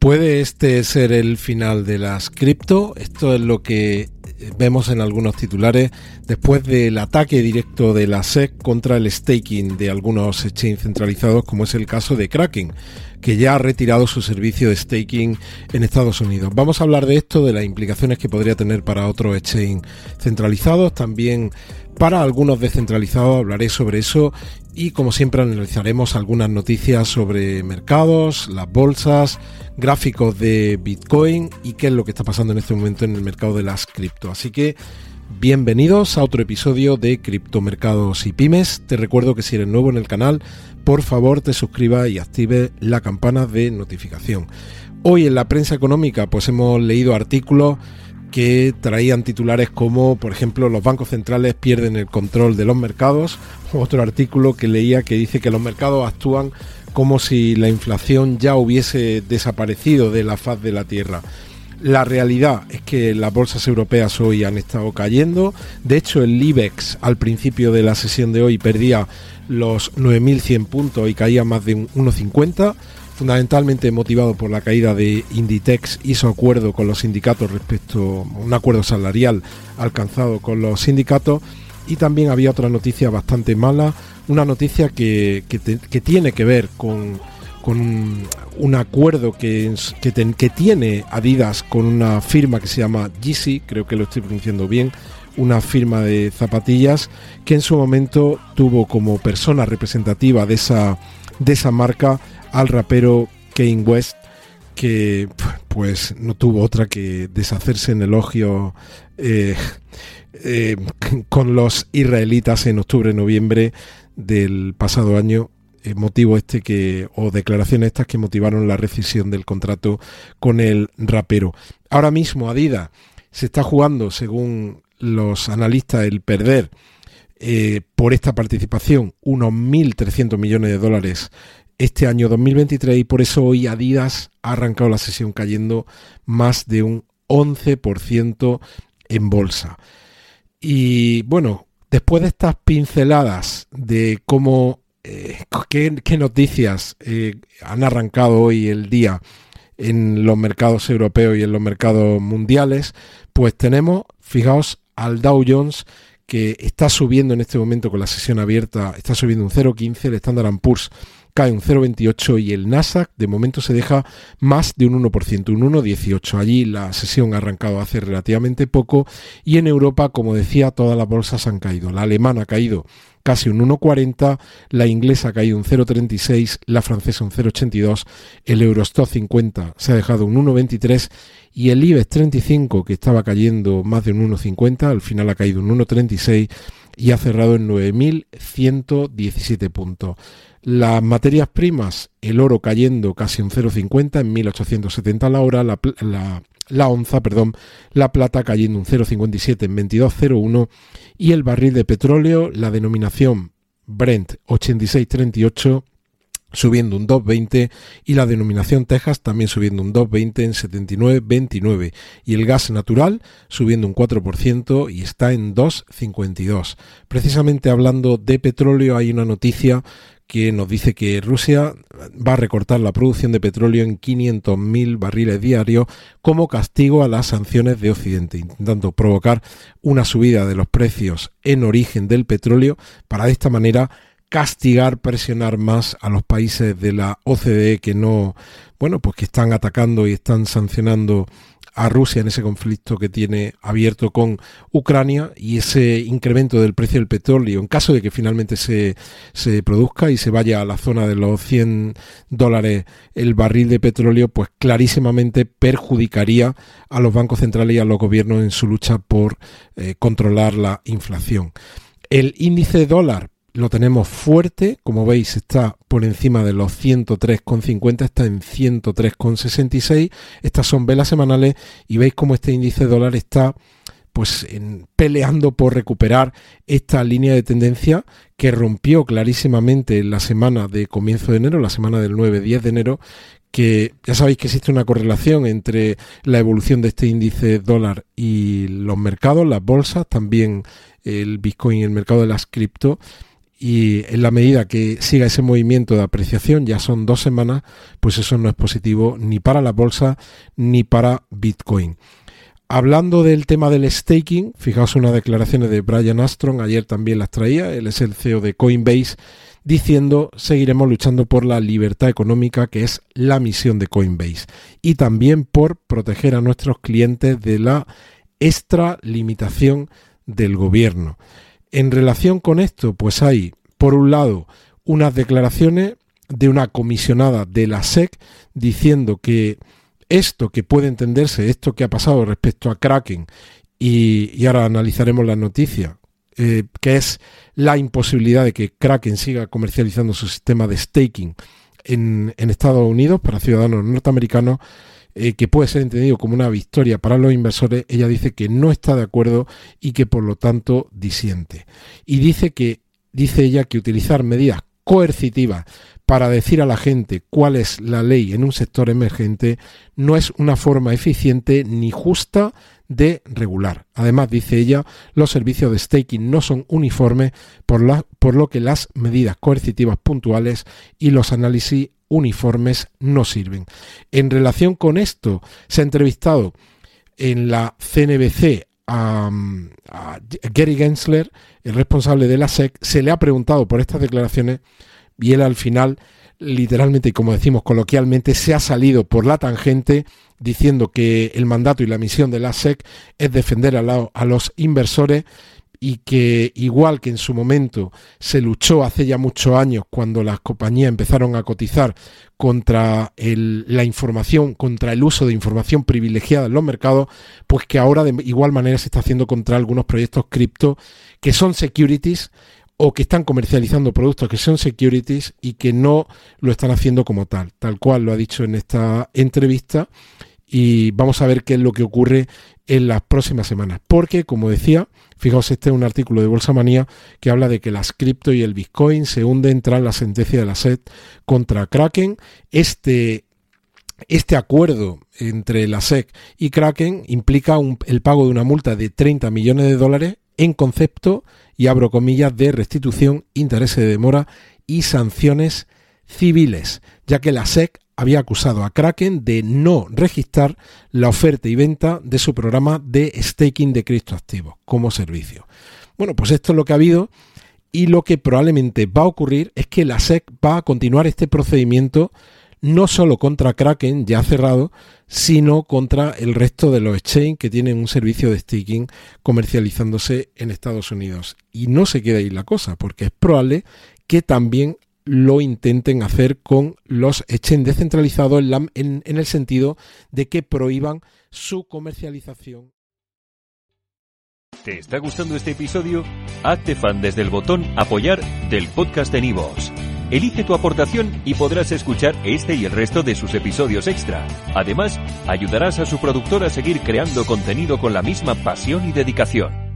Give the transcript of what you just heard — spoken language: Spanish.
¿Puede este ser el final de las cripto? Esto es lo que vemos en algunos titulares después del ataque directo de la SEC contra el staking de algunos exchanges centralizados, como es el caso de Kraken, que ya ha retirado su servicio de staking en Estados Unidos. Vamos a hablar de esto, de las implicaciones que podría tener para otros exchanges centralizados, también para algunos descentralizados hablaré sobre eso y como siempre analizaremos algunas noticias sobre mercados, las bolsas, gráficos de Bitcoin y qué es lo que está pasando en este momento en el mercado de las cripto. Así que bienvenidos a otro episodio de Criptomercados y Pymes. Te recuerdo que si eres nuevo en el canal, por favor te suscribas y active la campana de notificación. Hoy en la prensa económica pues hemos leído artículos que traían titulares como, por ejemplo, los bancos centrales pierden el control de los mercados. Otro artículo que leía que dice que los mercados actúan como si la inflación ya hubiese desaparecido de la faz de la Tierra. La realidad es que las bolsas europeas hoy han estado cayendo. De hecho, el IBEX al principio de la sesión de hoy perdía los 9.100 puntos y caía más de un 1,50 fundamentalmente motivado por la caída de Inditex y su acuerdo con los sindicatos respecto a un acuerdo salarial alcanzado con los sindicatos. Y también había otra noticia bastante mala, una noticia que, tiene que ver con, un acuerdo que, que, tiene Adidas con una firma que se llama Yeezy, creo que lo estoy pronunciando bien, una firma de zapatillas que en su momento tuvo como persona representativa de esa, de esa marca al rapero Kane West, que pues no tuvo otra que deshacerse en elogio eh, eh, con los israelitas en octubre-noviembre del pasado año motivo este que o declaraciones estas que motivaron la rescisión del contrato con el rapero. Ahora mismo Adidas se está jugando, según los analistas, el perder eh, por esta participación unos 1.300 millones de dólares este año 2023 y por eso hoy Adidas ha arrancado la sesión cayendo más de un 11% en bolsa. Y bueno, después de estas pinceladas de cómo, eh, qué, noticias eh, han arrancado hoy el día en los mercados europeos y en los mercados mundiales, pues tenemos, fijaos, al Dow Jones que está subiendo en este momento con la sesión abierta, está subiendo un 0,15, el Standard Poor's cae un 0,28 y el Nasdaq de momento se deja más de un 1%, un 1,18. Allí la sesión ha arrancado hace relativamente poco y en Europa, como decía, todas las bolsas han caído. La alemana ha caído casi un 1,40, la inglesa ha caído un 0,36, la francesa un 0,82, el Eurostock 50 se ha dejado un 1,23 y el IBEX 35 que estaba cayendo más de un 1,50, al final ha caído un 1,36 y ha cerrado en 9.117 puntos. Las materias primas, el oro cayendo casi un 0,50 en 1870 la hora, la, la, onza, perdón, la plata cayendo un 0,57 en 22,01 y el barril de petróleo, la denominación Brent 86,38 subiendo un 2,20 y la denominación Texas también subiendo un 2,20 en 79,29 y el gas natural subiendo un 4% y está en 2,52. Precisamente hablando de petróleo hay una noticia que nos dice que Rusia va a recortar la producción de petróleo en 500.000 barriles diarios como castigo a las sanciones de Occidente, intentando provocar una subida de los precios en origen del petróleo para de esta manera castigar, presionar más a los países de la OCDE que no, bueno, pues que están atacando y están sancionando a Rusia en ese conflicto que tiene abierto con Ucrania y ese incremento del precio del petróleo, en caso de que finalmente se, se produzca y se vaya a la zona de los 100 dólares el barril de petróleo, pues clarísimamente perjudicaría a los bancos centrales y a los gobiernos en su lucha por eh, controlar la inflación. El índice dólar lo tenemos fuerte, como veis está por encima de los 103,50, está en 103,66, estas son velas semanales y veis cómo este índice dólar está pues peleando por recuperar esta línea de tendencia que rompió clarísimamente en la semana de comienzo de enero, la semana del 9-10 de enero, que ya sabéis que existe una correlación entre la evolución de este índice dólar y los mercados, las bolsas, también el Bitcoin y el mercado de las cripto y en la medida que siga ese movimiento de apreciación, ya son dos semanas, pues eso no es positivo ni para la bolsa ni para Bitcoin. Hablando del tema del staking, fijaos unas declaraciones de Brian Armstrong, ayer también las traía, él es el CEO de Coinbase, diciendo seguiremos luchando por la libertad económica, que es la misión de Coinbase, y también por proteger a nuestros clientes de la extralimitación del gobierno. En relación con esto, pues hay, por un lado, unas declaraciones de una comisionada de la SEC diciendo que esto que puede entenderse, esto que ha pasado respecto a Kraken, y, ahora analizaremos la noticia, eh, que es la imposibilidad de que Kraken siga comercializando su sistema de staking en, Estados Unidos para ciudadanos norteamericanos, eh, que puede ser entendido como una victoria para los inversores, ella dice que no está de acuerdo y que por lo tanto disiente. Y dice que, dice ella que utilizar medidas coercitivas para decir a la gente cuál es la ley en un sector emergente no es una forma eficiente ni justa de regular. Además, dice ella, los servicios de staking no son uniformes, por, por lo que las medidas coercitivas puntuales y los análisis uniformes no sirven. En relación con esto, se ha entrevistado en la CNBC a, a Gary Gensler, el responsable de la SEC, se le ha preguntado por estas declaraciones y él al final, literalmente y como decimos coloquialmente, se ha salido por la tangente diciendo que el mandato y la misión de la SEC es defender a, los inversores y que igual que en su momento se luchó hace ya muchos años cuando las compañías empezaron a cotizar contra la información, contra el uso de información privilegiada en los mercados, pues que ahora de igual manera se está haciendo contra algunos proyectos cripto que son securities o que están comercializando productos que son securities y que no lo están haciendo como tal, tal cual lo ha dicho en esta entrevista y vamos a ver qué es lo que ocurre en las próximas semanas. Porque, como decía, fijaos, este es un artículo de Bolsa Manía que habla de que las cripto y el Bitcoin se hunden tras la sentencia de la SED contra Kraken. Este, este acuerdo entre la SEC y Kraken implica el pago de una multa de 30 millones de dólares en concepto, y abro comillas, de restitución, interés de demora y sanciones civiles, ya que la SEC había acusado a Kraken de no registrar la oferta y venta de su programa de staking de criptoactivos como servicio. Bueno, pues esto es lo que ha habido y lo que probablemente va a ocurrir es que la SEC va a continuar este procedimiento no solo contra Kraken, ya cerrado, sino contra el resto de los exchange que tienen un servicio de staking comercializándose en Estados Unidos. Y no se queda ahí la cosa, porque es probable que también lo intenten hacer con los exchange descentralizados en, en el sentido de que prohíban su comercialización. ¿Te está gustando este episodio? Hazte fan desde el botón apoyar del podcast de Nivos. Elige tu aportación y podrás escuchar este y el resto de sus episodios extra. Además, ayudarás a su productor a seguir creando contenido con la misma pasión y dedicación.